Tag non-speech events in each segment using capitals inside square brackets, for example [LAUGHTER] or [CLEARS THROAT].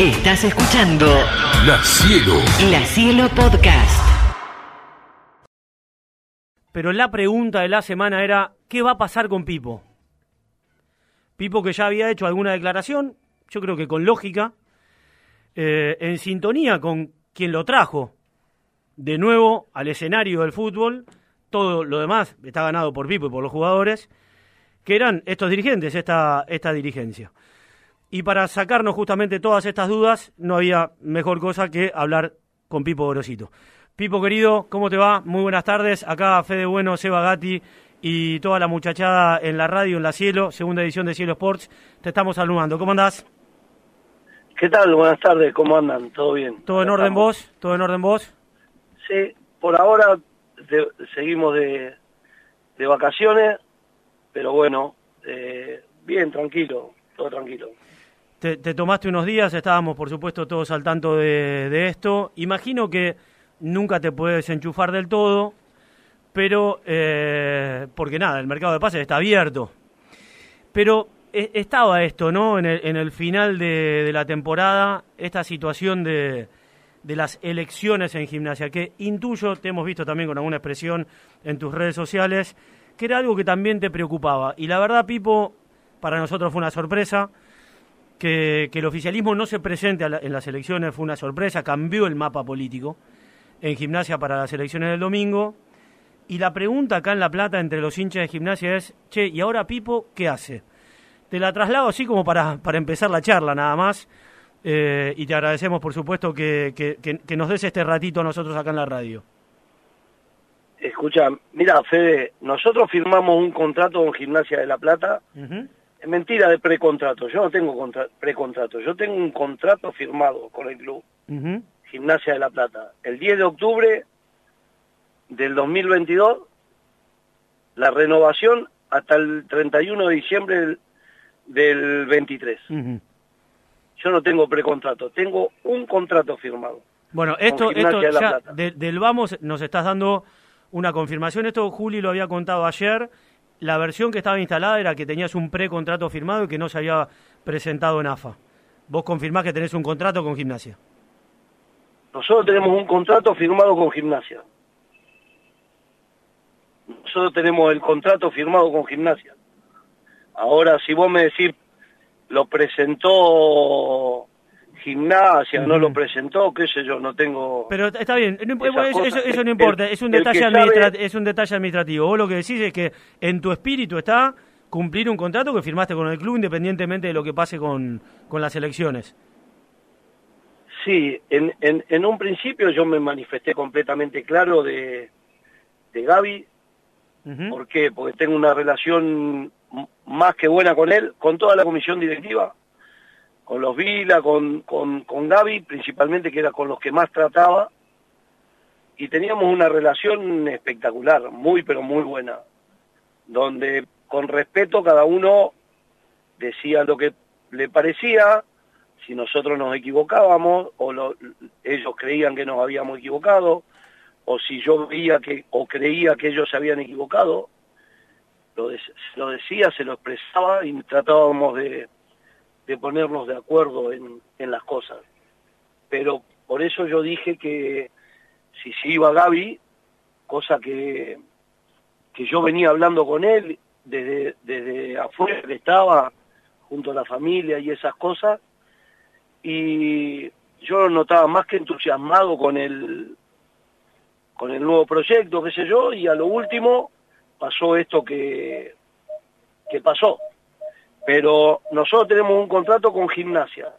Estás escuchando La Cielo. La Cielo Podcast. Pero la pregunta de la semana era, ¿qué va a pasar con Pipo? Pipo que ya había hecho alguna declaración, yo creo que con lógica, eh, en sintonía con quien lo trajo de nuevo al escenario del fútbol, todo lo demás está ganado por Pipo y por los jugadores, que eran estos dirigentes, esta, esta dirigencia. Y para sacarnos justamente todas estas dudas, no había mejor cosa que hablar con Pipo Gorosito. Pipo querido, ¿cómo te va? Muy buenas tardes. Acá Fede Bueno, Seba Gatti y toda la muchachada en la radio, en la Cielo, segunda edición de Cielo Sports. Te estamos saludando. ¿Cómo andás? ¿Qué tal? Buenas tardes, ¿cómo andan? ¿Todo bien? ¿Todo en orden vos? ¿Todo en orden vos? Sí, por ahora de- seguimos de, de vacaciones, pero bueno, eh, bien, tranquilo, todo tranquilo. Te, te tomaste unos días, estábamos por supuesto todos al tanto de, esto. Imagino que nunca te puedes enchufar del todo, pero eh, porque nada, el mercado de pases está abierto. Pero eh, estaba esto, ¿no? En el, en el final de, de la temporada, esta situación de, de las elecciones en gimnasia, que intuyo, te hemos visto también con alguna expresión en tus redes sociales, que era algo que también te preocupaba. Y la verdad, Pipo, para nosotros fue una sorpresa que, que el oficialismo no se presente la- en las elecciones, fue una sorpresa, cambió el mapa político en gimnasia para las elecciones del domingo. Y la pregunta acá en La Plata entre los hinchas de gimnasia es, che, ¿y ahora Pipo qué hace? Te la traslado así como para, para empezar la charla nada más. Eh, y te agradecemos, por supuesto, que, que- que- que nos des este ratito a nosotros acá en la radio. Escucha, mira, Fede, nosotros firmamos un contrato con Gimnasia de La Plata, es mentira de precontrato, yo no tengo contra- precontrato, yo tengo un contrato firmado con el club. Gimnasia de La Plata. El 10 de octubre del 2022, la renovación hasta el 31 de diciembre del, del 23. Ujú. Yo no tengo precontrato, tengo un contrato firmado. Bueno, esto, esto ya de- del vamos nos estás dando una confirmación. Esto Juli lo había contado ayer. La versión que estaba instalada era que tenías un precontrato firmado y que no se había presentado en AFA. Vos confirmás que tenés un contrato con gimnasia. Nosotros tenemos un contrato firmado con Gimnasia. Nosotros tenemos el contrato firmado con Gimnasia. Ahora, si vos me decís, lo presentó Gimnasia, no lo presentó, qué sé yo, no tengo... Pero está bien, eso, cosas. eso- eso no El- importa, es un detalle sabe- es un detalle administrativo. Vos lo que decís es que en tu espíritu está cumplir un contrato que firmaste con el club independientemente de lo que pase con, con las elecciones. Sí, en, en, en un principio yo me manifesté completamente claro de, de Gaby. ¿Por qué? Porque tengo una relación más que buena con él, con toda la comisión directiva, con los Vila, con, con, con Gaby, principalmente que era con los que más trataba. Y teníamos una relación espectacular, muy pero muy buena, donde con respeto cada uno decía lo que le parecía, si nosotros nos equivocábamos o lo- ellos creían que nos habíamos equivocado o si yo veía que o creía que ellos se habían equivocado lo, lo decía se lo expresaba y tratábamos de, de ponernos de acuerdo en, en las cosas pero por eso yo dije que si se iba Gaby cosa que que yo venía hablando con él desde desde afuera que estaba junto a la familia y esas cosas y yo lo notaba más que entusiasmado con el con el nuevo proyecto, qué sé yo, y a lo último pasó esto que, que pasó. Pero nosotros tenemos un contrato con gimnasia,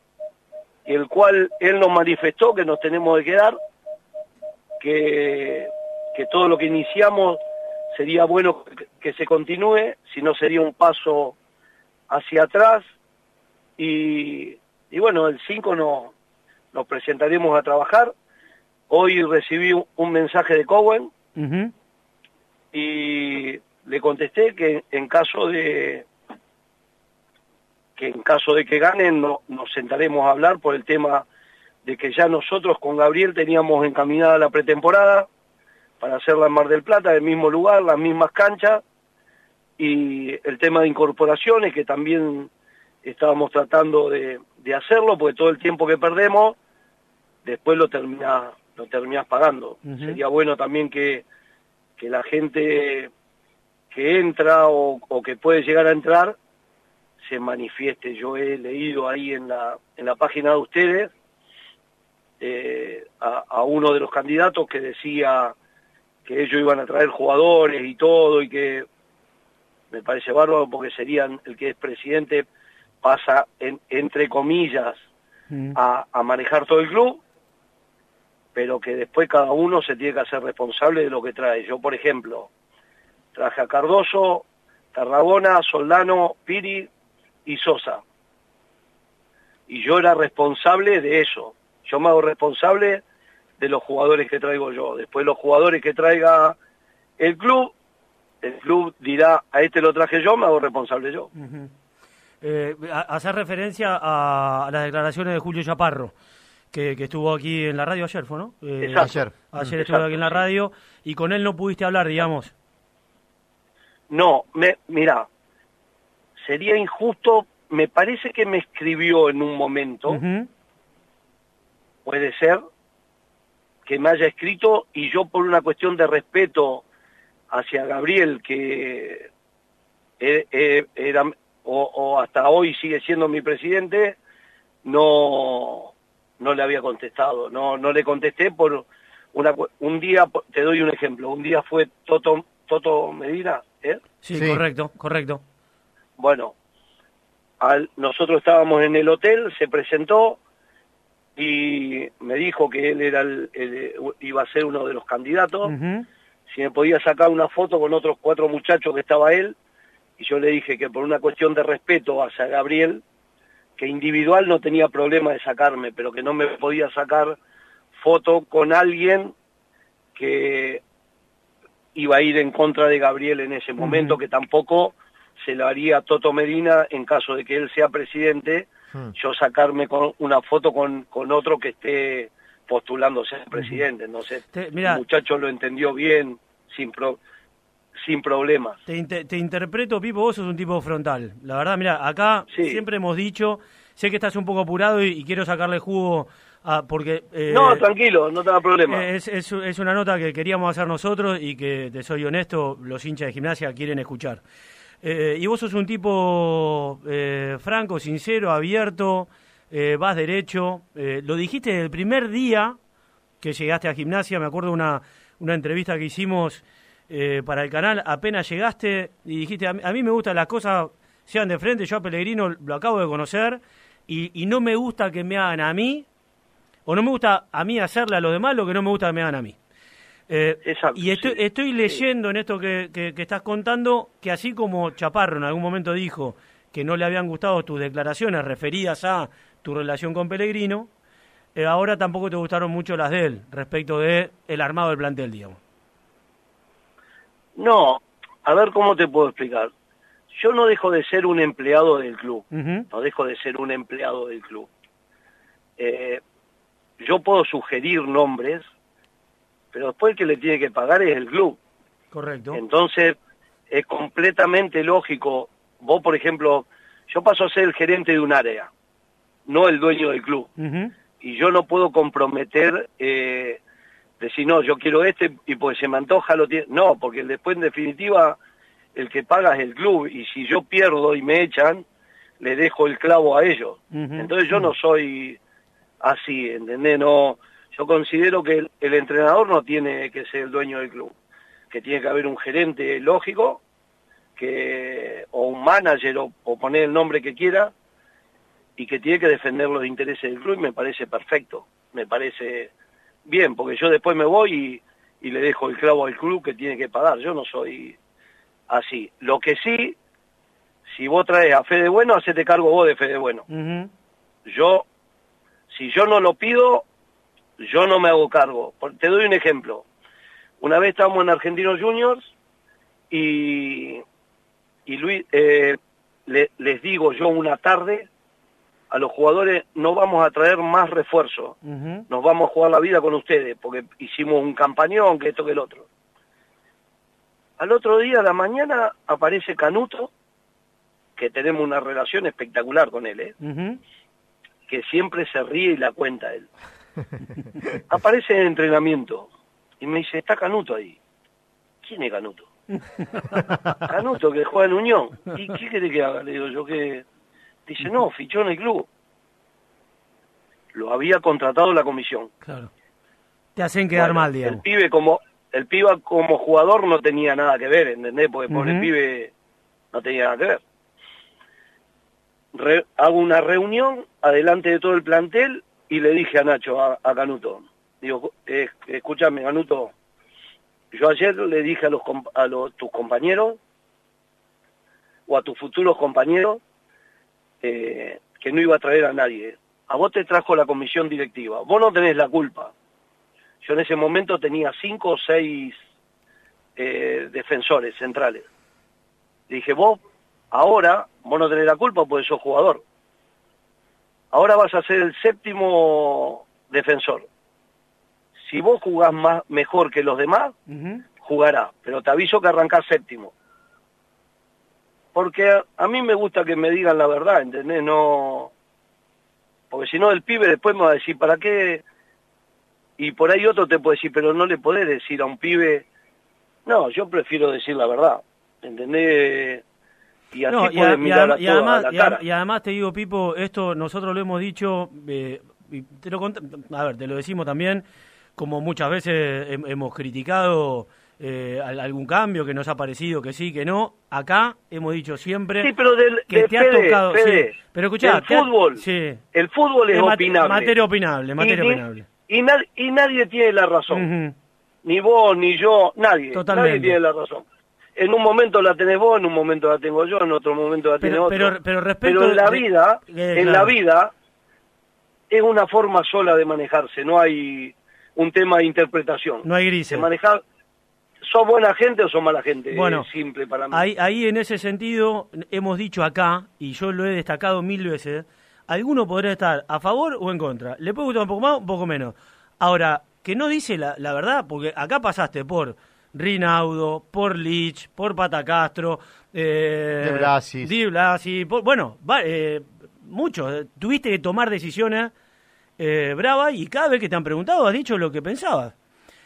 el cual él nos manifestó que nos tenemos de quedar, que, que todo lo que iniciamos sería bueno que, que se continúe, si no sería un paso hacia atrás, y, y bueno, el 5 nos, nos presentaremos a trabajar. Hoy recibí un, mensaje de Cowen y le contesté que en caso de que en caso de que ganen no- nos sentaremos a hablar por el tema de que ya nosotros con Gabriel teníamos encaminada la pretemporada para hacerla en Mar del Plata, en el mismo lugar, las mismas canchas, y el tema de incorporaciones que también estábamos tratando de, de hacerlo, porque todo el tiempo que perdemos, después lo terminás, lo terminás pagando. Sería bueno también que, que la gente que entra o, o que puede llegar a entrar se manifieste. Yo he leído ahí en la, en la página de ustedes eh, a, a uno de los candidatos que decía que ellos iban a traer jugadores y todo y que me parece bárbaro porque serían el que es presidente pasa en- entre comillas Mm. a, a manejar todo el club pero que después cada uno se tiene que hacer responsable de lo que trae yo por ejemplo traje a Cardoso Tarragona Soldano Piri y Sosa y yo era responsable de eso yo me hago responsable de los jugadores que traigo yo después los jugadores que traiga el club el club dirá a este lo traje yo me hago responsable yo Ujú. Eh, hacer referencia a, las declaraciones de Julio Chaparro, que, que estuvo aquí en la radio ayer, ¿fue, no? Eh, Exacto. Ayer. Ayer Mm. estuvo aquí en la radio y con él no pudiste hablar, digamos. No, me, mira, sería injusto, me parece que me escribió en un momento, puede ser, que me haya escrito y yo por una cuestión de respeto hacia Gabriel, que e- e- era, o, o hasta hoy sigue siendo mi presidente, no, no le había contestado, no, no le contesté por una, cu- un día, te doy un ejemplo, un día fue Toto, Toto Medina, ¿eh? Sí, Sí. correcto, correcto. Bueno, al- nosotros estábamos en el hotel, se presentó y me dijo que él era el- el- iba a ser uno de los candidatos, si me podía sacar una foto con otros cuatro muchachos que estaba él, y yo le dije que por una cuestión de respeto hacia Gabriel, que individual no tenía problema de sacarme, pero que no me podía sacar foto con alguien que iba a ir en contra de Gabriel en ese momento, que tampoco se lo haría a Toto Medina en caso de que él sea presidente, Hmm. yo sacarme con una foto con, con otro que esté postulándose a presidente. No sé, Te- mira- el muchacho lo entendió bien, sin, pro- sin problemas. Te, inte- te interpreto, Pipo, vos sos un tipo frontal. La verdad, mira, acá Sí. siempre hemos dicho, sé que estás un poco apurado y, y quiero sacarle jugo a, porque... eh, no, tranquilo, no tenga problema. Es, es, es una nota que queríamos hacer nosotros y que, te soy honesto, los hinchas de gimnasia quieren escuchar. Eh, y vos sos un tipo eh, franco, sincero, abierto, eh, vas derecho. eh, lo dijiste el primer día que llegaste a gimnasia, me acuerdo una, una entrevista que hicimos para el canal, apenas llegaste y dijiste, a mí, a mí me gustan las cosas sean de frente, yo a Pellegrino lo acabo de conocer y, y no me gusta que me hagan a mí o no me gusta a mí hacerle a los demás lo que no me gusta que me hagan a mí. Eh, Exacto, y estoy, sí, estoy sí. leyendo en esto que, que- que estás contando que así como Chaparro en algún momento dijo que no le habían gustado tus declaraciones referidas a tu relación con Pellegrino, eh, ahora tampoco te gustaron mucho las de él respecto de el armado del plantel, digamos. No, a ver cómo te puedo explicar. Yo no dejo de ser un empleado del club, no dejo de ser un empleado del club. Eh, yo puedo sugerir nombres, pero después el que le tiene que pagar es el club. Correcto. Entonces, es completamente lógico. Vos, por ejemplo, yo paso a ser el gerente de un área, no el dueño del club. Y yo no puedo comprometer, eh, decir, no, yo quiero este y pues se me antoja lo tiene. No, porque después, en definitiva, el que paga es el club. Y si yo pierdo y me echan, le dejo el clavo a ellos. Entonces yo no soy así, ¿entendés? No, yo considero que el, el entrenador no tiene que ser el dueño del club, que tiene que haber un gerente lógico, que o un manager o, o poner el nombre que quiera y que tiene que defender los intereses del club y me parece perfecto, me parece bien, porque yo después me voy y, y le dejo el clavo al club que tiene que pagar, yo no soy así. Lo que sí, si vos traes a Fede Bueno, hacete cargo vos de Fede Bueno. Yo, si yo no lo pido, yo no me hago cargo. Te doy un ejemplo. Una vez estábamos en Argentinos Juniors y, y Luis, eh, le- les digo yo una tarde a los jugadores, no vamos a traer más refuerzo, Ujú. nos vamos a jugar la vida con ustedes, porque hicimos un campañón, que esto, que el otro. Al otro día, a la mañana, aparece Canuto, que tenemos una relación espectacular con él, ¿eh? Que siempre se ríe y la cuenta él. [LAUGHS] Aparece en entrenamiento y me dice, está Canuto ahí. ¿Quién es Canuto? [LAUGHS] Canuto, que juega en Unión. ¿Y qué quiere que haga? Le digo yo que... Dice, no, fichó en el club. Lo había contratado la comisión. Claro. Te hacen quedar Bueno, mal, El digamos. pibe como el pibe como jugador no tenía nada que ver, ¿entendés? Porque por el pibe no tenía nada que ver. Re- hago una reunión adelante de todo el plantel y le dije a Nacho, a, Canuto, digo, eh, escúchame Canuto, yo ayer le dije a los a tus compañeros o a tus futuros compañeros eh, que no iba a traer a nadie. A vos te trajo la comisión directiva, vos no tenés la culpa. Yo en ese momento tenía cinco o seis eh, defensores centrales. Dije, vos ahora, vos no tenés la culpa porque sos jugador. Ahora vas a ser el séptimo defensor. Si vos jugás más, mejor que los demás, jugará, pero te aviso que arrancás séptimo. Porque a, a mí me gusta que me digan la verdad, ¿entendés? No... Porque si no, el pibe después me va a decir, ¿para qué? Y por ahí otro te puede decir, pero no le podés decir a un pibe... No, yo prefiero decir la verdad, ¿entendés? Y así No, y, a- y mirar adem- a y además, a la y cara. y además te digo, Pipo, esto nosotros lo hemos dicho, eh, y te lo a ver, te lo decimos también, como muchas veces hem- hemos criticado eh, al- algún cambio que nos ha parecido que sí, que no. Acá hemos dicho siempre Sí, pero del, que de te ha Fede, tocado. Fede, sí, pero escuchá, del te ha- fútbol, sí, el fútbol es, es opinable. materia opinable, materia y, opinable. Y, nad- y nadie tiene la razón. Ujú. Ni vos, ni yo, nadie. Totalmente. Nadie tiene la razón. En un momento la tenés vos, en un momento la tengo yo, en otro momento la tiene Pero, otro. pero, pero respecto Pero en la de- vida, eh, en claro. la vida, es una forma sola de manejarse, no hay un tema de interpretación. No hay Se grises. maneja, ¿sos buena gente o sos mala gente? Bueno, es simple para mí. Ahí, ahí en ese sentido hemos dicho acá, y yo lo he destacado mil veces, alguno podrá estar a favor o en contra. Le puede gustar un poco más, un poco menos. Ahora, que no dice la, la verdad, porque acá pasaste por Rinaudo, por Lich, por Patacastro, eh, De Blasis. Di Blasi, por- bueno, va- eh, muchos. Tuviste que tomar decisiones eh, bravas y cada vez que te han preguntado has dicho lo que pensabas.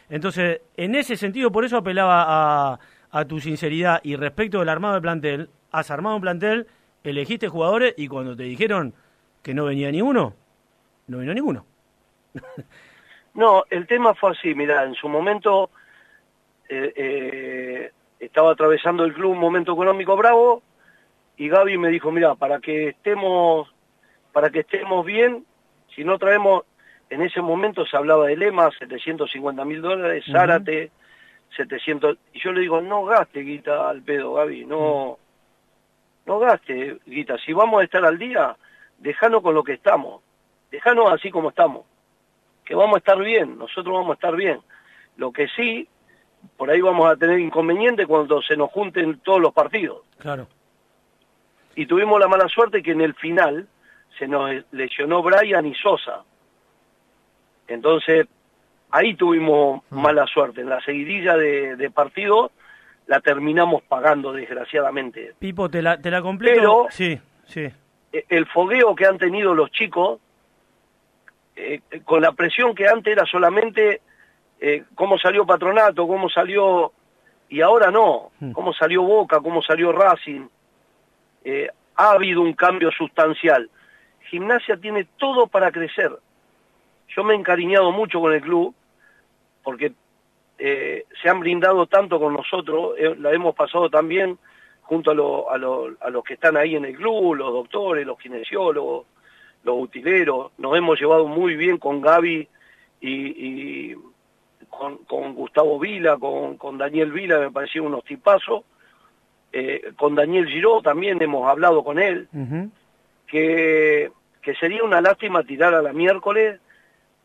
Entonces, en ese sentido, por eso apelaba a, a tu sinceridad y respecto del armado del plantel, has armado un plantel, elegiste jugadores y cuando te dijeron que no venía ninguno, no vino ninguno. [LAUGHS] No, el tema fue así, mira, en su momento eh, eh, estaba atravesando el club un momento económico bravo y Gaby me dijo, mira, para que estemos, para que estemos bien, si no traemos, en ese momento se hablaba de Lema, 750 mil dólares, Ujú. Zárate, 700, y yo le digo, no gaste guita al pedo, Gaby, no, no gaste guita, si vamos a estar al día, dejanos con lo que estamos, dejanos así como estamos. Que vamos a estar bien, nosotros vamos a estar bien. Lo que sí, por ahí vamos a tener inconveniente cuando se nos junten todos los partidos. Claro. Y tuvimos la mala suerte que en el final se nos lesionó Brian y Sosa. Entonces, ahí tuvimos Mm. mala suerte. En la seguidilla de, de partidos la terminamos pagando, desgraciadamente. Pipo, te la, te la completo. Pero- Sí, sí. E- el fogueo que han tenido los chicos, eh, con la presión que antes era solamente eh, cómo salió Patronato, cómo salió, y ahora no, Hmm. cómo salió Boca, cómo salió Racing. Eh, ha habido un cambio sustancial. Gimnasia tiene todo para crecer. Yo me he encariñado mucho con el club, porque eh, se han brindado tanto con nosotros, la hemos pasado también junto a, lo- a, lo- a los que están ahí en el club, los doctores, los kinesiólogos, los utileros, nos hemos llevado muy bien con Gaby y, y con, con Gustavo Vila, con, con Daniel Vila, me parecieron unos tipazos, Eh, con Daniel Giró también hemos hablado con él, que, que sería una lástima tirar a la miércoles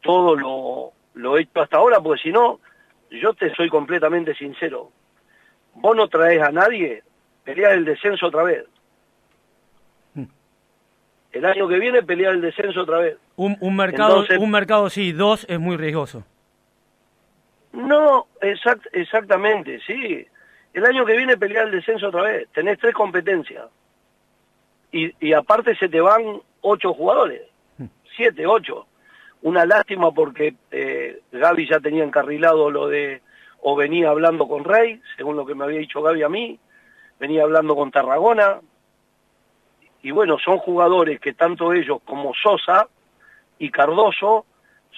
todo lo, lo hecho hasta ahora, porque si no, yo te soy completamente sincero, vos no traes a nadie, pelear el descenso otra vez. Mm. El año que viene pelear el descenso otra vez. Un, un mercado, Entonces- un mercado sí, dos es muy riesgoso. No, exact, exactamente, sí. El año que viene pelear el descenso otra vez. Tenés tres competencias. Y, y aparte se te van ocho jugadores. siete, ocho. Una lástima porque eh, Gaby ya tenía encarrilado lo de, o venía hablando con Rey, según lo que me había dicho Gaby a mí, venía hablando con Tarragona, y bueno, son jugadores que tanto ellos como Sosa y Cardoso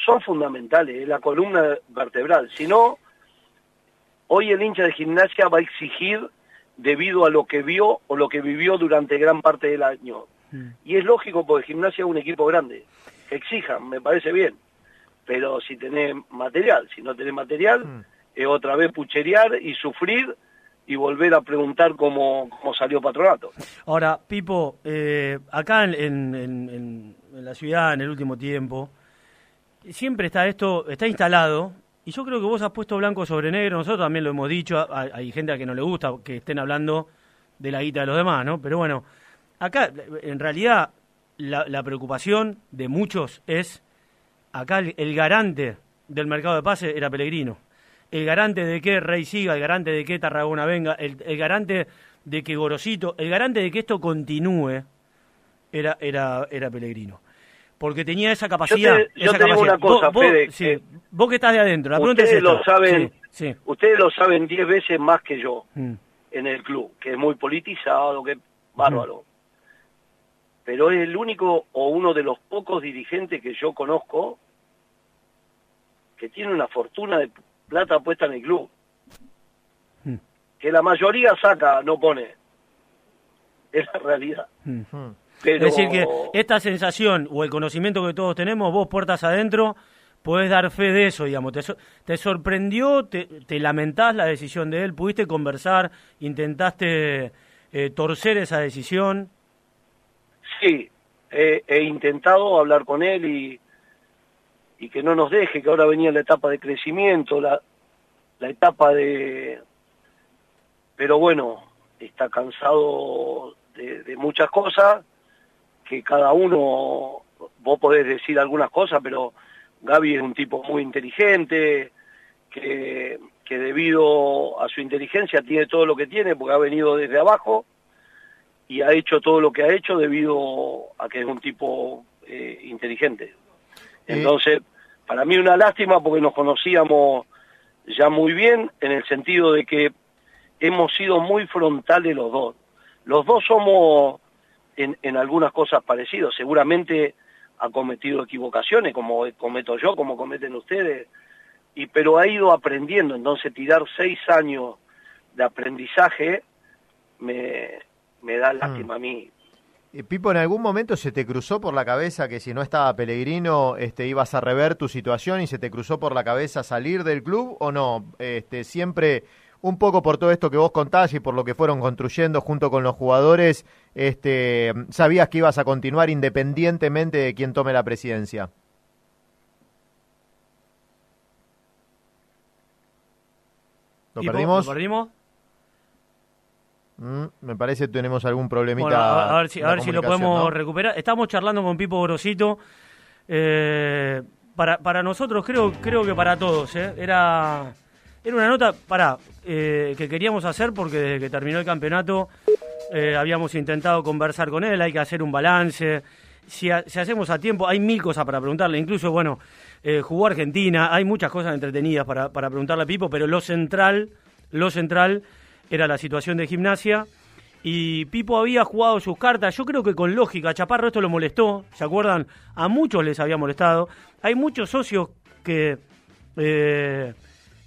son fundamentales, es la columna vertebral. Si no, hoy el hincha de gimnasia va a exigir debido a lo que vio o lo que vivió durante gran parte del año. Mm. Y es lógico porque gimnasia es un equipo grande. Que exijan, me parece bien. Pero si tenés material, si no tenés material, mm. es otra vez pucherear y sufrir y volver a preguntar cómo, cómo salió Patronato. Ahora, Pipo, eh, acá en, en, la ciudad en el último tiempo, siempre está esto, está instalado, y yo creo que vos has puesto blanco sobre negro, nosotros también lo hemos dicho, hay, gente a que no le gusta que estén hablando de la guita de los demás, ¿no? Pero bueno, acá en realidad la, preocupación de muchos es, acá el garante del mercado de pase era Pellegrino el garante de que Rey siga, el garante de que Tarragona venga, el, garante de que Gorosito, el garante de que esto continúe, era, era, era Pellegrino. Porque tenía esa capacidad. Yo, te, digo una cosa, vos, Fede, vos que estás de adentro, la pregunta ustedes lo saben, ustedes lo saben diez veces más que yo mm. en el club, que es muy politizado, que es bárbaro. Pero es el único o uno de los pocos dirigentes que yo conozco que tiene una fortuna de plata puesta en el club. Hmm. Que la mayoría saca, no pone. Es la realidad. Hmm. Es decir, que esta sensación o el conocimiento que todos tenemos, vos puertas adentro, podés dar fe de eso, digamos. ¿Te, te sorprendió? Te, te, lamentás la decisión de él? ¿Pudiste conversar? ¿Intentaste eh, torcer esa decisión? Sí, he intentado hablar con él y y que no nos deje, que ahora venía la etapa de crecimiento, la, la etapa de... Pero bueno, está cansado de, muchas cosas, que cada uno, vos podés decir algunas cosas, pero Gaby es un tipo muy inteligente, que, que debido a su inteligencia tiene todo lo que tiene, porque ha venido desde abajo y ha hecho todo lo que ha hecho debido a que es un tipo eh, inteligente. Entonces, para mí una lástima porque nos conocíamos ya muy bien en el sentido de que hemos sido muy frontales los dos. Los dos somos en, en algunas cosas parecidos. Seguramente ha cometido equivocaciones como cometo yo, como cometen ustedes, y pero ha ido aprendiendo. Entonces tirar seis años de aprendizaje me, me da lástima mm. a mí. Eh, Pipo, ¿en algún momento se te cruzó por la cabeza que si no estaba Pellegrino este, ibas a rever tu situación y se te cruzó por la cabeza salir del club o no? Este, siempre, un poco por todo esto que vos contás y por lo que fueron construyendo junto con los jugadores, este, ¿sabías que ibas a continuar independientemente de quién tome la presidencia? ¿Lo perdimos? ¿Lo perdimos? Mm, me parece que tenemos algún problemita. a, ver si, a ver si lo podemos recuperar. Estamos charlando con Pipo Grosito. Eh, para, para nosotros, creo, creo que para todos, eh, era, era una nota para eh, que queríamos hacer porque desde que terminó el campeonato habíamos intentado conversar con él, hay que hacer un balance. Si, hacemos a tiempo, hay mil cosas para preguntarle, incluso, bueno, jugó Argentina, hay muchas cosas entretenidas para, para preguntarle a Pipo, pero lo central, lo central era la situación de gimnasia. Y Pipo había jugado sus cartas, yo creo que con lógica. Chaparro esto lo molestó, ¿se acuerdan? A muchos les había molestado. Hay muchos socios que eh,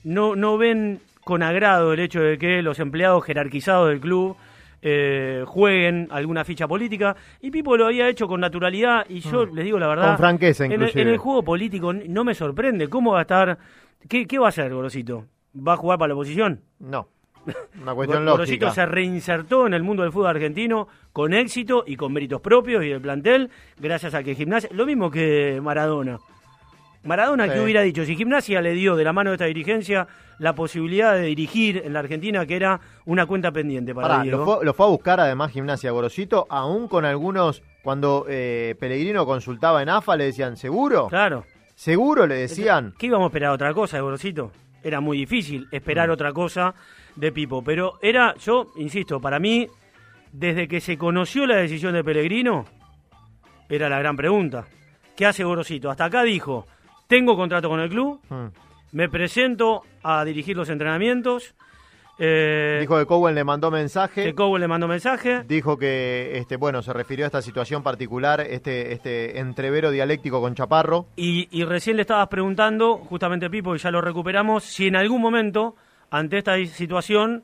no, no ven con agrado el hecho de que los empleados jerarquizados del club eh, jueguen alguna ficha política. Y Pipo lo había hecho con naturalidad y yo mm. les digo la verdad. Con franqueza, en el, en el, juego político no me sorprende. ¿Cómo va a estar? ¿Qué, qué va a hacer, Gorosito? ¿Va a jugar para la oposición? No. [LAUGHS] Una cuestión lógica. se reinsertó en el mundo del fútbol argentino con éxito y con méritos propios y del plantel, gracias a que Gimnasia, lo mismo que Maradona. Maradona, que hubiera dicho? Si Gimnasia le dio de la mano de esta dirigencia la posibilidad de dirigir en la Argentina, que era una cuenta pendiente para Lo fue, lo fue, a buscar además Gimnasia Gorosito, aún con algunos, cuando eh, Pellegrino consultaba en AFA, le decían, ¿seguro? Claro. ¿Seguro? Le decían. ¿Qué íbamos a esperar otra cosa, Gorosito? Era muy difícil esperar mm. otra cosa de Pipo. Pero era, yo insisto, para mí, desde que se conoció la decisión de Pellegrino, era la gran pregunta. ¿qué hace Gorosito? Hasta acá dijo, tengo contrato con el club, Mm. me presento a dirigir los entrenamientos. Eh, Dijo que Cowen le mandó mensaje. que Cowell le mandó mensaje. Dijo que, este, bueno, se refirió a esta situación particular, este, este entrevero dialéctico con Chaparro. Y, y recién le estabas preguntando, justamente Pipo, y ya lo recuperamos, si en algún momento, ante esta situación,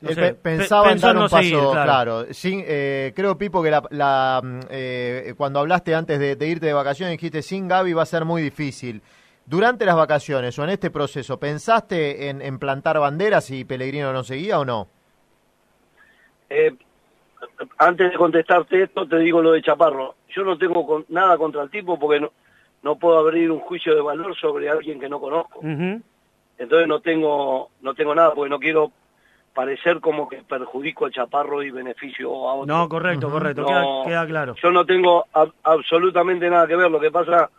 no sé, pe- pensaba en dar no un paso, seguir, claro. Sin, eh, creo, Pipo, que la, la, mm, eh, cuando hablaste antes de, de irte de vacaciones dijiste sin Gaby va a ser muy difícil. Durante las vacaciones o en este proceso, ¿pensaste en, en plantar banderas si Pellegrino no seguía o no? Eh, antes de contestarte esto, te digo lo de Chaparro. Yo no tengo con- nada contra el tipo porque no, no puedo abrir un juicio de valor sobre alguien que no conozco. Entonces no tengo no tengo nada porque no quiero parecer como que perjudico a Chaparro y beneficio a otro. No, correcto, correcto, No, queda, queda claro. Yo no tengo ab- absolutamente nada que ver. Lo que pasa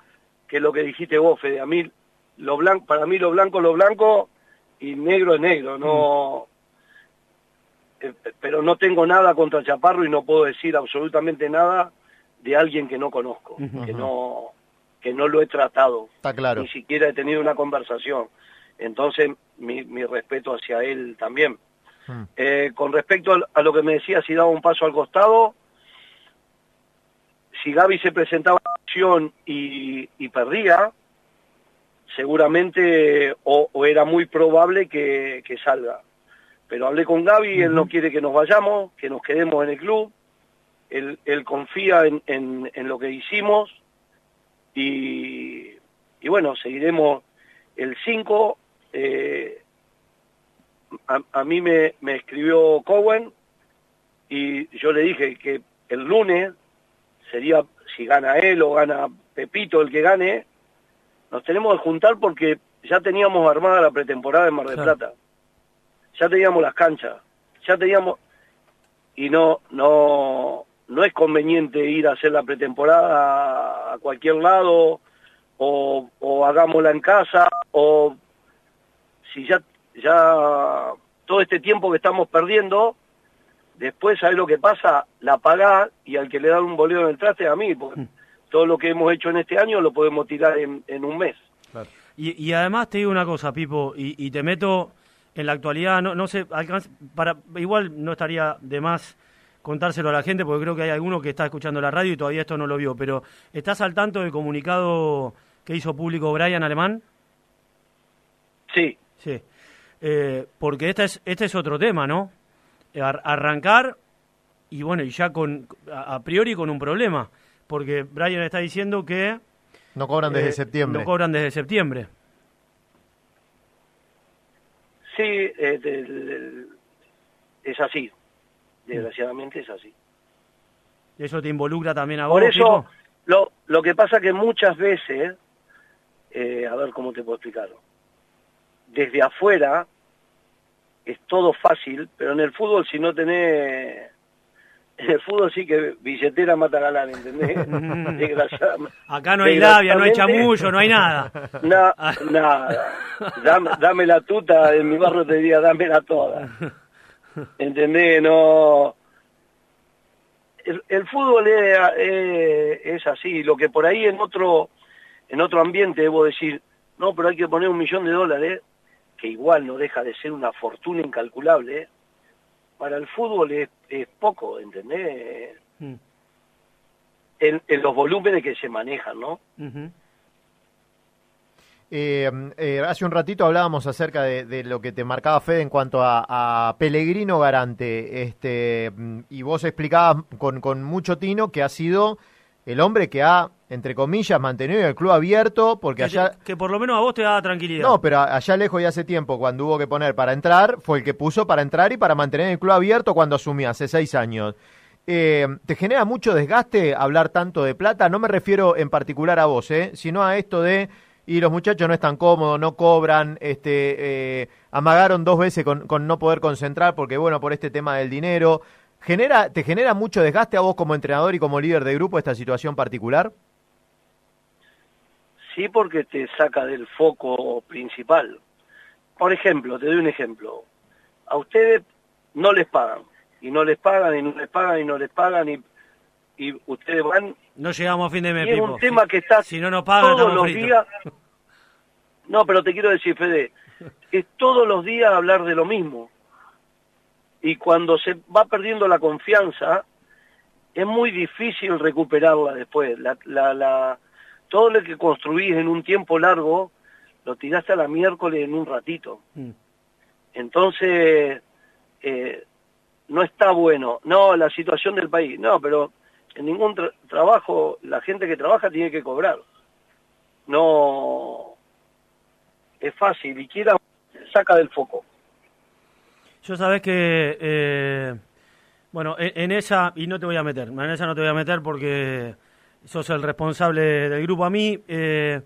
que lo que dijiste vos, Fede, a mí lo blanco, para mí lo blanco es lo blanco y negro es negro. No, Eh, pero no tengo nada contra Chaparro y no puedo decir absolutamente nada de alguien que no conozco, que no que no lo he tratado, Está claro. ni siquiera he tenido una conversación. Entonces, mi, mi respeto hacia él también. Mm. Eh, con respecto a, lo que me decía, si daba un paso al costado, si Gaby se presentaba a la acción y, y perdía, seguramente o, o era muy probable que, que salga. Pero hablé con Gaby, él no quiere que nos vayamos, que nos quedemos en el club, él, él confía en, en- en lo que hicimos y, y bueno, seguiremos el 5. eh, a, a mí me, me escribió Cowen y yo le dije que el lunes sería, si gana él o gana Pepito el que gane, nos tenemos que juntar porque ya teníamos armada la pretemporada en Mar del Claro. Plata. Ya teníamos las canchas, ya teníamos y no no no es conveniente ir a hacer la pretemporada a cualquier lado o, o hagámosla en casa o si ya ya todo este tiempo que estamos perdiendo después sabes lo que pasa la pagás y al que le dan un boleo en el traste a mí porque todo lo que hemos hecho en este año lo podemos tirar en, en un mes. Y, y además te digo una cosa, Pipo, y, y te meto en la actualidad, no, no sé, alcanza- para, igual no estaría de más contárselo a la gente, porque creo que hay alguno que está escuchando la radio y todavía esto no lo vio, pero ¿estás al tanto del comunicado que hizo público Brian Alemán? sí. Sí, Eh, porque este es, este es otro tema, ¿no? Ar- arrancar y bueno, y ya con, a, a priori con un problema, porque Brian está diciendo que... No cobran desde eh, septiembre. No cobran desde septiembre. sí eh, del- del- es así desgraciadamente es así ¿Eso te involucra también a vos, Por eso, lo, lo que pasa que muchas veces, eh, a ver cómo te puedo explicarlo, desde afuera es todo fácil, pero en el fútbol si no tenés, en el fútbol sí que billetera mata galán, ¿entendés? [LAUGHS] Acá no hay labia, no hay chamullo, no hay nada. Na- nada. Dame, dame la tuta, en mi barrio te diría, dámela toda. ¿Entendés? No. El, el fútbol es, es- es así. Lo que por ahí en otro en otro ambiente debo decir, no, pero hay que poner un millón de dólares, que igual no deja de ser una fortuna incalculable. Para el fútbol es, es poco, ¿entendés? Mm, En, en los volúmenes que se manejan, ¿no? Eh, eh, hace un ratito hablábamos acerca de, de lo que te marcaba Fede en cuanto a, a Pellegrino Garante, este, mm, y vos explicabas con, con mucho tino que ha sido el hombre que ha, entre comillas, mantenido el club abierto, porque Que, allá... que por lo menos a vos te da tranquilidad. No, pero allá lejos y hace tiempo, cuando hubo que poner para entrar, fue el que puso para entrar y para mantener el club abierto cuando asumió, hace seis años. Eh, ¿Te genera mucho desgaste hablar tanto de plata? No me refiero en particular a vos, ¿eh? sino a esto de, y los muchachos no están cómodos, no cobran, este, eh, amagaron dos veces con, con no poder concentrar porque, bueno, por este tema del dinero. ¿Genera, ¿Te genera mucho desgaste a vos como entrenador y como líder de grupo esta situación particular? Sí, porque te saca del foco principal. Por ejemplo, te doy un ejemplo. A ustedes no les pagan, y no les pagan, y no les pagan, y no les pagan, y y ustedes van No llegamos a fin de mes, y es Pipo. un tema que está Si no nos pagan, todos los fritos. días. No, pero te quiero decir, Fede, es todos los días hablar de lo mismo. Y cuando se va perdiendo la confianza, es muy difícil recuperarla después. La, la, la, todo lo que construís en un tiempo largo, lo tiraste a la miércoles en un ratito. Mm. Entonces, eh, no está bueno. No, la situación del país. No, pero en ningún tra- trabajo, la gente que trabaja tiene que cobrar. No es fácil y quiera saca del foco. Yo sabés que, eh, bueno, en, en esa, y no te voy a meter, en esa no te voy a meter porque sos el responsable del grupo. A mí, eh,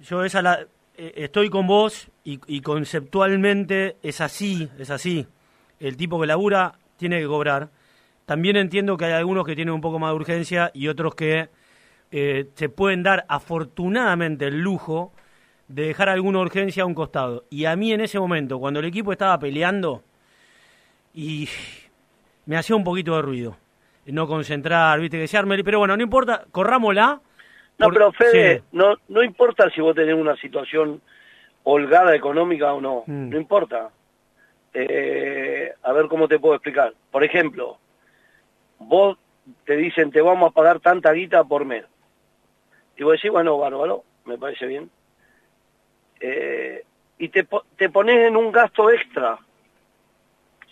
yo esa la, eh, estoy con vos y, conceptualmente es así, es así. El tipo que labura tiene que cobrar. También entiendo que hay algunos que tienen un poco más de urgencia y otros que eh, se pueden dar afortunadamente el lujo de dejar alguna urgencia a un costado. Y a mí en ese momento, cuando el equipo estaba peleando, y me hacía un poquito de ruido. No concentrar, viste, que se arme, pero bueno, no importa, corrámosla. No, por- pero Fede, sí. no, no importa si vos tenés una situación holgada económica o no, Mm. no importa. Eh, a ver cómo te puedo explicar. Por ejemplo, vos te dicen te vamos a pagar tanta guita por mes. Y vos decís, bueno, bárbaro, me parece bien. Eh, y te, po- te pones en un gasto extra,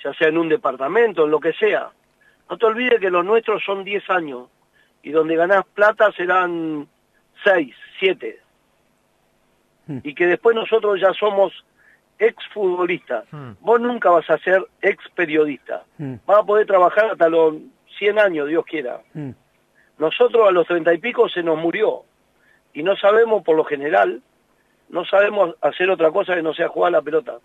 ya sea en un departamento, en lo que sea. No te olvides que los nuestros son 10 años y donde ganás plata serán 6, 7. Hmm. Y que después nosotros ya somos exfutbolistas. Hmm. Vos nunca vas a ser ex periodista. Mm, Vas a poder trabajar hasta los 100 años, Dios quiera. mm. Nosotros a los treinta y pico se nos murió y no sabemos por lo general, no sabemos hacer otra cosa que no sea jugar a la pelota.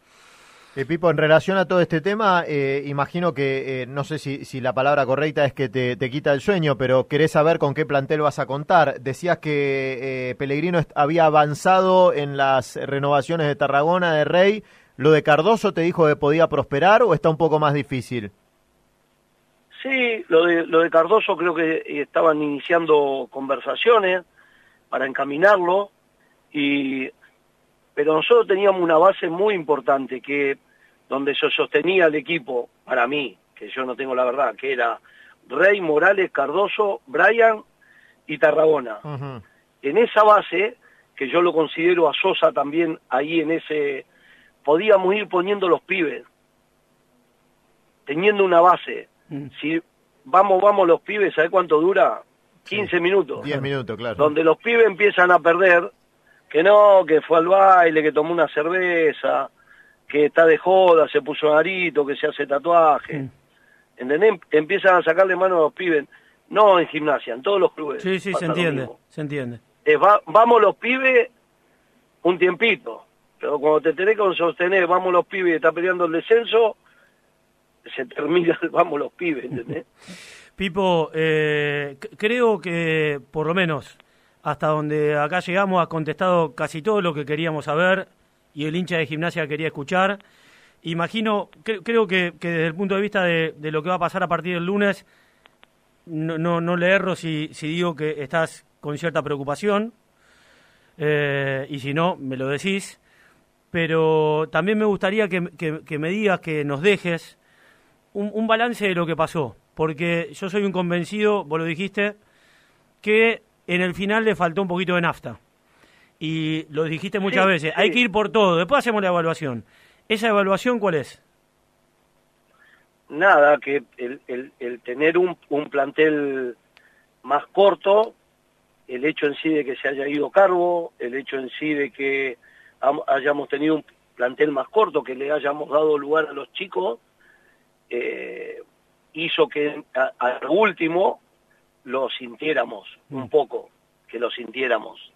Eh, Pipo, en relación a todo este tema, eh, imagino que, eh, no sé si, la palabra correcta es que te, te quita el sueño, pero querés saber con qué plantel vas a contar. Decías que Pellegrino había avanzado en las renovaciones de Tarragona, de Rey. ¿Lo de Cardoso te dijo que podía prosperar o está un poco más difícil? Sí, lo de, lo de Cardoso creo que estaban iniciando conversaciones para encaminarlo, y, pero nosotros teníamos una base muy importante que donde se sostenía el equipo, para mí, que yo no tengo la verdad, que era Rey, Morales, Cardoso, Brian y Tarragona. En esa base, que yo lo considero a Sosa también ahí en ese, podíamos ir poniendo los pibes, teniendo una base. Mm. Si vamos, vamos los pibes, ¿sabes cuánto dura? 15 minutos. Diez minutos, claro. Donde los pibes empiezan a perder, que no, que fue al baile, que tomó una cerveza, que está de joda, se puso narito, que se hace tatuaje. Mm. ¿Entendés? Empiezan a sacarle mano a los pibes. No en gimnasia, en todos los clubes. Sí, sí, se entiende, se entiende. Va- vamos los pibes un tiempito. Pero cuando te tenés que sostener, vamos los pibes, está peleando el descenso, se termina [LAUGHS] vamos los pibes, ¿entendés? [LAUGHS] Pipo, eh, creo que por lo menos hasta donde acá llegamos has contestado casi todo lo que queríamos saber y el hincha de gimnasia quería escuchar. Imagino, cre- creo que, desde el punto de vista de, lo que va a pasar a partir del lunes, no, no, no le erro si, si digo que estás con cierta preocupación, eh, y si no, me lo decís. Pero también me gustaría que, que- que me digas, que nos dejes un, un balance de lo que pasó, porque yo soy un convencido, vos lo dijiste, que en el final le faltó un poquito de nafta. Y lo dijiste muchas Sí, veces, sí. hay que ir por todo, después hacemos la evaluación. ¿Esa evaluación cuál es? Nada, que el, el- el tener un, un plantel más corto, el hecho en sí de que se haya ido Carbo, el hecho en sí de que hayamos tenido un plantel más corto, que le hayamos dado lugar a los chicos, eh, hizo que al último lo sintiéramos Mm. un poco, que lo sintiéramos.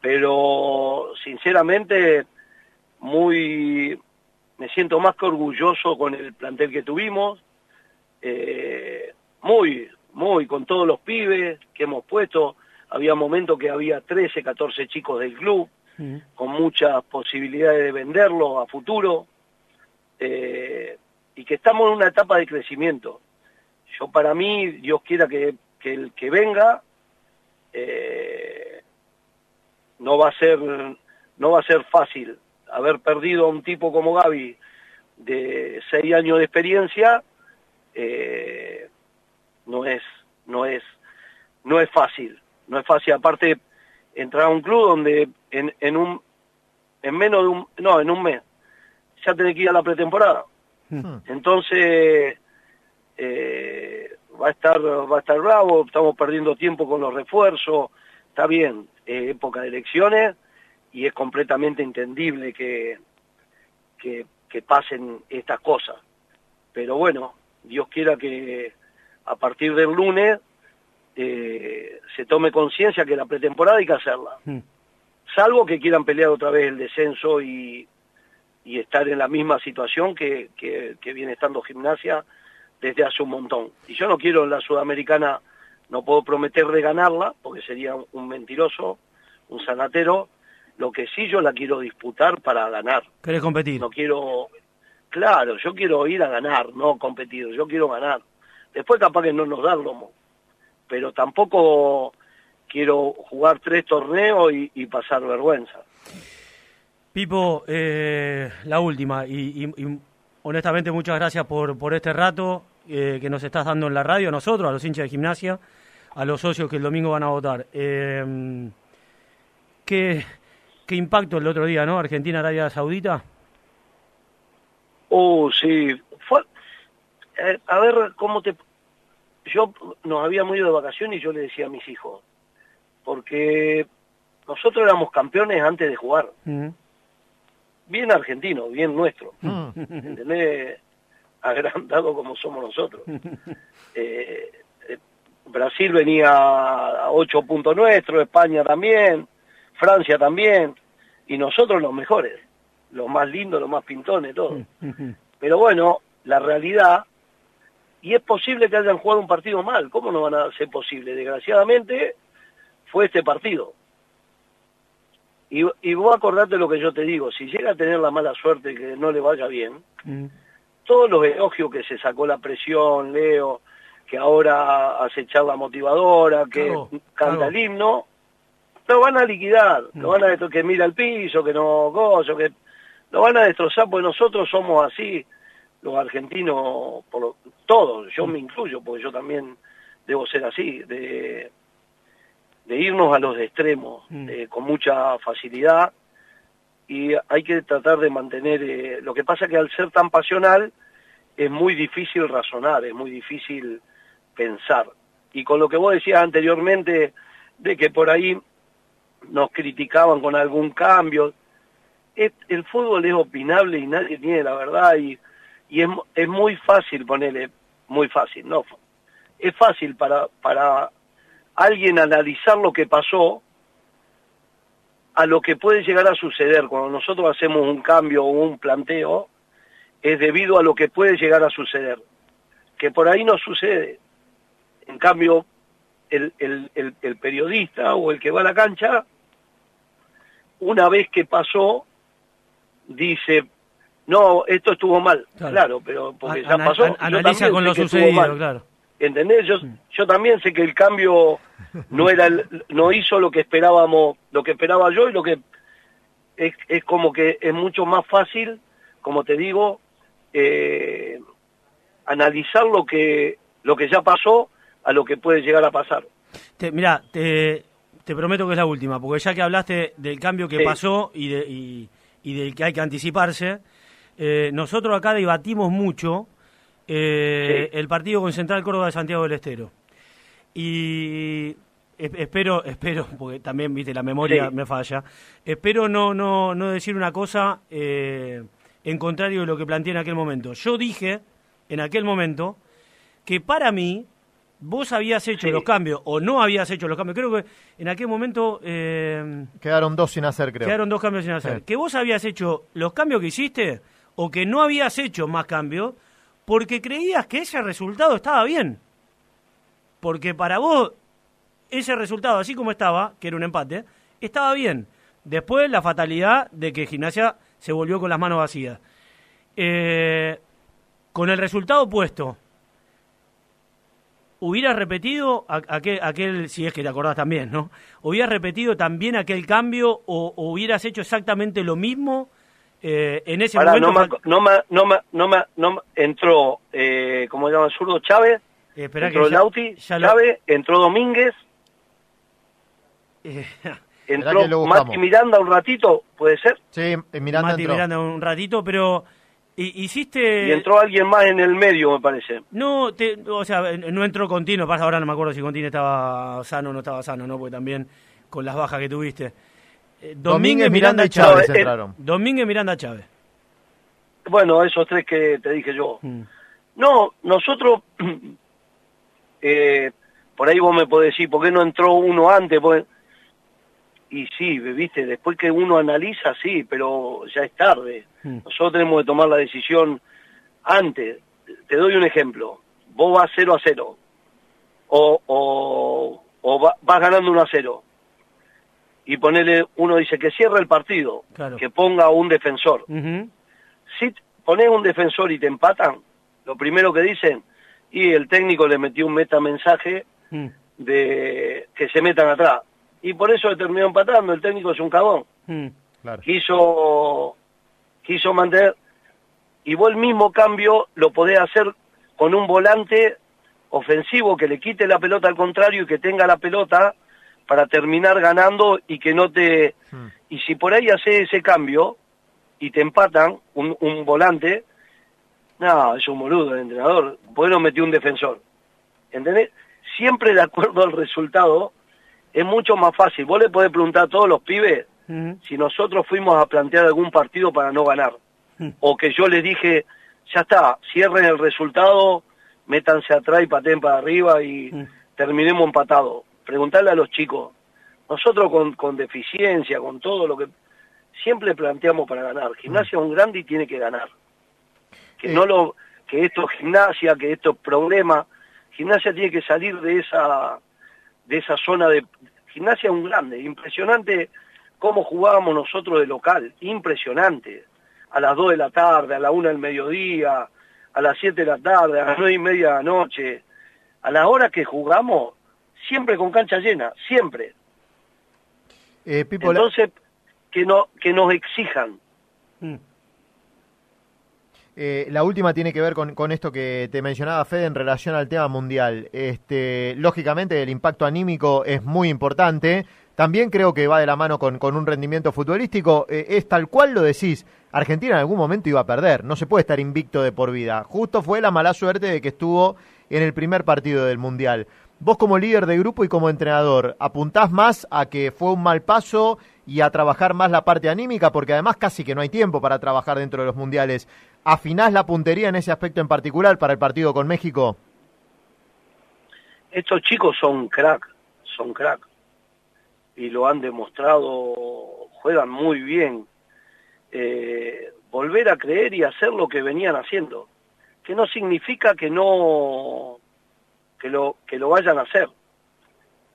Pero sinceramente, muy me siento más que orgulloso con el plantel que tuvimos, eh, muy, muy, con todos los pibes que hemos puesto, había momentos que había 13, 14 chicos del club, Mm. con muchas posibilidades de venderlo a futuro, eh, y que estamos en una etapa de crecimiento. Yo para mí, Dios quiera que, que el que venga, eh, no va a ser, no va a ser fácil haber perdido a un tipo como Gaby de seis años de experiencia, eh, no es, no es, no es fácil, no es fácil. Aparte, entrar a un club donde en, en un, en menos de un, no, en un mes, ya tenés que ir a la pretemporada. Hmm. Entonces, eh, va a estar, va a estar bravo, estamos perdiendo tiempo con los refuerzos, está bien, es época de elecciones y es completamente entendible que, que, que pasen estas cosas. Pero bueno, Dios quiera que a partir del lunes eh, se tome conciencia que la pretemporada hay que hacerla. Mm. Salvo que quieran pelear otra vez el descenso y, y estar en la misma situación que, que, que viene estando gimnasia desde hace un montón. Y yo no quiero en la Sudamericana, no puedo prometer de ganarla, porque sería un, mentiroso, un sanatero. Lo que sí yo la quiero disputar para ganar. ¿Querés competir? No quiero, claro, yo quiero ir a ganar, no competir, yo quiero ganar. Después capaz que no nos da el lomo, pero tampoco quiero jugar tres torneos y, y pasar vergüenza. Pipo, eh, la última, y, y- y honestamente muchas gracias por, por este rato eh, que nos estás dando en la radio, a nosotros, a los hinchas de gimnasia, a los socios que el domingo van a votar. Eh, ¿qué, ¿Qué impacto el otro día, no? Argentina-Arabia Saudita. Oh, sí. Fue, eh, a ver, ¿cómo te...? Yo nos habíamos ido de vacaciones y yo le decía a mis hijos, porque nosotros éramos campeones antes de jugar. Bien argentino, bien nuestro. Hmm. ¿Entendés? Agrandado como somos nosotros. [LAUGHS] Eh, eh, Brasil venía a ocho puntos nuestros, España también, Francia también, y nosotros los mejores, los más lindos, los más pintones, todo. [LAUGHS] Pero bueno, la realidad, y es posible que hayan jugado un partido mal, ¿cómo no van a ser posible? Desgraciadamente fue este partido. Y, y vos acordate lo que yo te digo, si llega a tener la mala suerte que no le vaya bien, Mm. Todos los elogios que se sacó la presión, Leo, que ahora hace charla motivadora, que Claro, canta claro. el himno, lo van a liquidar, lo van a destrozar, que mira el piso, que no gozo, que lo van a destrozar, porque nosotros somos así, los argentinos, por lo- todos, yo me incluyo, porque yo también debo ser así, de, de irnos a los extremos Mm. eh, con mucha facilidad y hay que tratar de mantener, eh, lo que pasa que al ser tan pasional es muy difícil razonar, es muy difícil pensar. Y con lo que vos decías anteriormente, de que por ahí nos criticaban con algún cambio, es- el fútbol es opinable y nadie tiene la verdad y, y es, es muy fácil ponerle, muy fácil, no, es fácil para, para alguien analizar lo que pasó a lo que puede llegar a suceder cuando nosotros hacemos un cambio o un planteo es debido a lo que puede llegar a suceder que por ahí no sucede en cambio el, el, el, el periodista o el que va a la cancha una vez que pasó dice no esto estuvo mal Claro. claro, pero porque ya pasó analiza con lo sucedido, claro. ¿Entendés? Yo, yo también sé que el cambio no era el- no hizo lo que esperábamos, lo que esperaba yo y lo que es, es como que es mucho más fácil, como te digo, eh, analizar lo que lo que ya pasó a lo que puede llegar a pasar. Te, mirá, te, te prometo que es la última, porque ya que hablaste del cambio que Sí. pasó y, de, y, y del que hay que anticiparse, eh, nosotros acá debatimos mucho eh, Sí. el partido con Central Córdoba de Santiago del Estero. Y es- espero, [LAUGHS] espero, porque también, viste, la memoria Sí. me falla, espero no, no, no decir una cosa eh, en contrario de lo que planteé en aquel momento. Yo dije, en aquel momento, que para mí vos habías hecho Sí. los cambios o no habías hecho los cambios. Creo que en aquel momento eh, Quedaron dos sin hacer, creo. quedaron dos cambios sin hacer. Sí. Que vos habías hecho los cambios que hiciste o que no habías hecho más cambios porque creías que ese resultado estaba bien. Porque para vos ese resultado, así como estaba, que era un empate, estaba bien. Después la fatalidad de que Gimnasia se volvió con las manos vacías. Eh, con el resultado puesto, ¿hubieras repetido aquel, aquel, si es que te acordás también, ¿no? ¿Hubieras repetido también aquel cambio o, hubieras hecho exactamente lo mismo eh, en ese momento? No me, no me, no me, entró, eh, ¿cómo se llama el zurdo? Chávez, eh, entró Lauti, Chávez, entró Domínguez, eh, [LAUGHS] entró Mati Miranda un ratito, ¿puede ser? Sí, Miranda Mati Miranda un ratito, pero hiciste... Y entró alguien más en el medio, me parece. No, te, o sea, no entró Contino, pasa ahora no me acuerdo si Contino estaba sano o no estaba sano, ¿no? Porque también con las bajas que tuviste. Eh, Domínguez, Miranda, y Chávez eh, entraron. Domínguez, Miranda, Chávez. Bueno, esos tres que te dije yo. Mm. No, nosotros, [CLEARS THROAT] eh, por ahí vos me podés decir, ¿por qué no entró uno antes? Pues, y sí, viste, después que uno analiza, sí, pero ya es tarde. Hmm. Nosotros tenemos que tomar la decisión antes. Te doy un ejemplo. Vos vas 0 a 0. O, o, o vas ganando 1 a 0. Y ponele, uno dice que cierre el partido, que ponga un defensor. Si pones un defensor y te empatan, lo primero que dicen, y el técnico le metió un metamensaje hmm. de que se metan atrás y por eso terminó empatando, el técnico es un cagón. Mm, quiso, quiso mantener, y vos el mismo cambio lo podés hacer con un volante ofensivo que le quite la pelota al contrario y que tenga la pelota para terminar ganando y que no te... Mm. Y si por ahí hace ese cambio y te empatan, un, un volante, no, es un boludo el entrenador, pues no metió un defensor. ¿Entendés? Siempre de acuerdo al resultado, es mucho más fácil. Vos le podés preguntar a todos los pibes si nosotros fuimos a plantear algún partido para no ganar. O que yo les dije, ya está, cierren el resultado, métanse atrás y pateen para arriba y terminemos empatados. Preguntarle a los chicos. Nosotros con, con deficiencia, con todo lo que siempre planteamos para ganar. Gimnasia es un grande y tiene que ganar. Que no lo que esto es gimnasia, que esto es problema. Gimnasia tiene que salir de esa de esa zona de gimnasia un grande, impresionante cómo jugábamos nosotros de local, impresionante, a las 2 de la tarde, a la 1 del mediodía, a las 7 de la tarde, a las 9 y media de la noche, a la hora que jugamos, siempre con cancha llena, siempre. Eh, Entonces, que, no, que nos exijan. Mm. Eh, la última tiene que ver con, con, esto que te mencionaba Fede en relación al tema mundial. Este, lógicamente el impacto anímico es muy importante. También creo que va de la mano con, con un rendimiento futbolístico. Eh, es tal cual lo decís. Argentina en algún momento iba a perder. No se puede estar invicto de por vida. Justo fue la mala suerte de que estuvo en el primer partido del mundial. Vos como líder de grupo y como entrenador, ¿apuntás más a que fue un mal paso y a trabajar más la parte anímica? Porque además casi que no hay tiempo para trabajar dentro de los mundiales. ¿Afinás la puntería en ese aspecto en particular para el partido con México? Estos chicos son crack, son crack. Y lo han demostrado, juegan muy bien. Eh, volver a creer y hacer lo que venían haciendo. Que no significa que no que lo que lo vayan a hacer.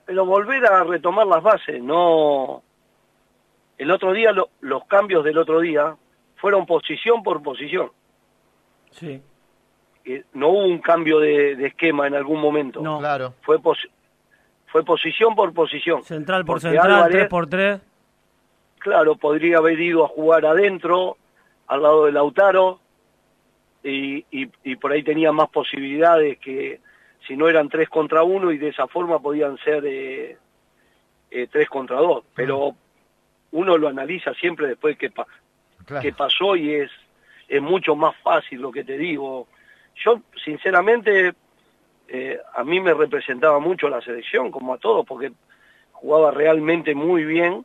Pero volver a retomar las bases, no el otro día los cambios del otro día fueron posición por posición. Sí. no hubo un cambio de, esquema en algún momento. No, claro. Fue, fue posición por posición. Central por central, tres por tres. Claro, podría haber ido a jugar adentro, al lado de Lautaro, y, y, por ahí tenía más posibilidades que si no eran tres contra uno y de esa forma podían ser eh, eh, tres contra dos. Pero uno lo analiza siempre después que, que pasó y es es mucho más fácil lo que te digo. Yo, sinceramente, eh, a mí me representaba mucho la selección, como a todos, porque jugaba realmente muy bien.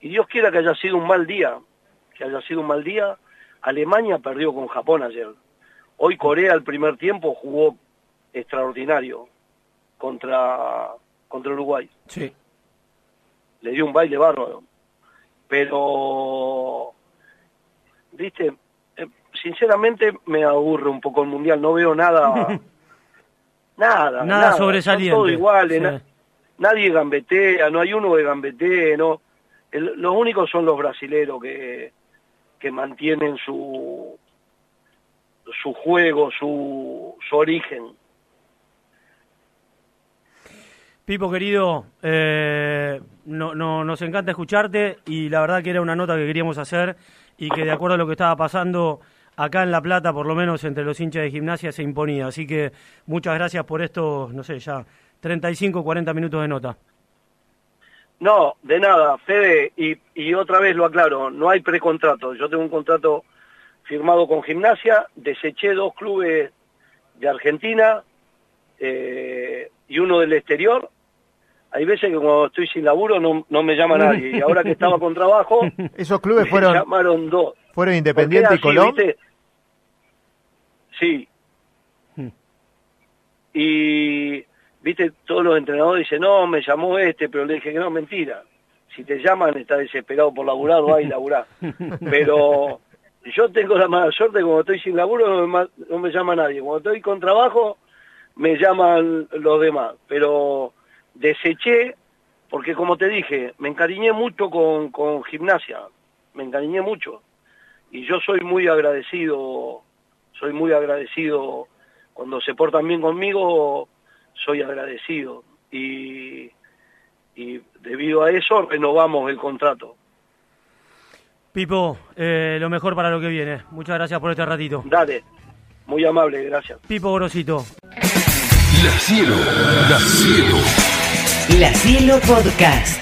Y Dios quiera que haya sido un mal día, que haya sido un mal día. Alemania perdió con Japón ayer. Hoy Corea el primer tiempo jugó extraordinario contra, contra Uruguay. Sí. Le dio un baile bárbaro. Pero viste, eh, sinceramente me aburre un poco el mundial, no veo nada, [LAUGHS] nada, nada, sobresaliente. todo igual, nadie gambetea, no hay uno que gambetee, no. los únicos son los brasileros que, que mantienen su su juego, su, su origen. Pipo querido, eh, no, no, nos encanta escucharte y la verdad que era una nota que queríamos hacer y que de acuerdo a lo que estaba pasando acá en La Plata, por lo menos entre los hinchas de gimnasia, se imponía. Así que muchas gracias por estos, no sé, ya 35, 40 minutos de nota. No, de nada, Fede, y, y otra vez lo aclaro, no hay precontrato. Yo tengo un contrato firmado con gimnasia, deseché dos clubes de Argentina eh, y uno del exterior. Hay veces que cuando estoy sin laburo no, no me llama nadie. Y ahora que estaba con trabajo, [LAUGHS] Esos clubes me fueron, llamaron dos. fueron Independiente y Colón. ¿viste? Sí. Hmm. Y, viste, todos los entrenadores dicen, no, me llamó este, pero le dije que no, mentira. Si te llaman, estás desesperado por laburar, va y laburar. [LAUGHS] Pero yo tengo la mala suerte, cuando estoy sin laburo no me, no me llama nadie. Cuando estoy con trabajo, me llaman los demás. Pero deseché, porque como te dije, me encariñé mucho con, con gimnasia, me encariñé mucho. Y yo soy muy agradecido, soy muy agradecido, cuando se portan bien conmigo, soy agradecido. Y, y debido a eso renovamos el contrato. Pipo, eh, lo mejor para lo que viene. Muchas gracias por este ratito. Dale, muy amable, gracias. Pipo Grosito. La cielo, la cielo. La Cielo Podcast.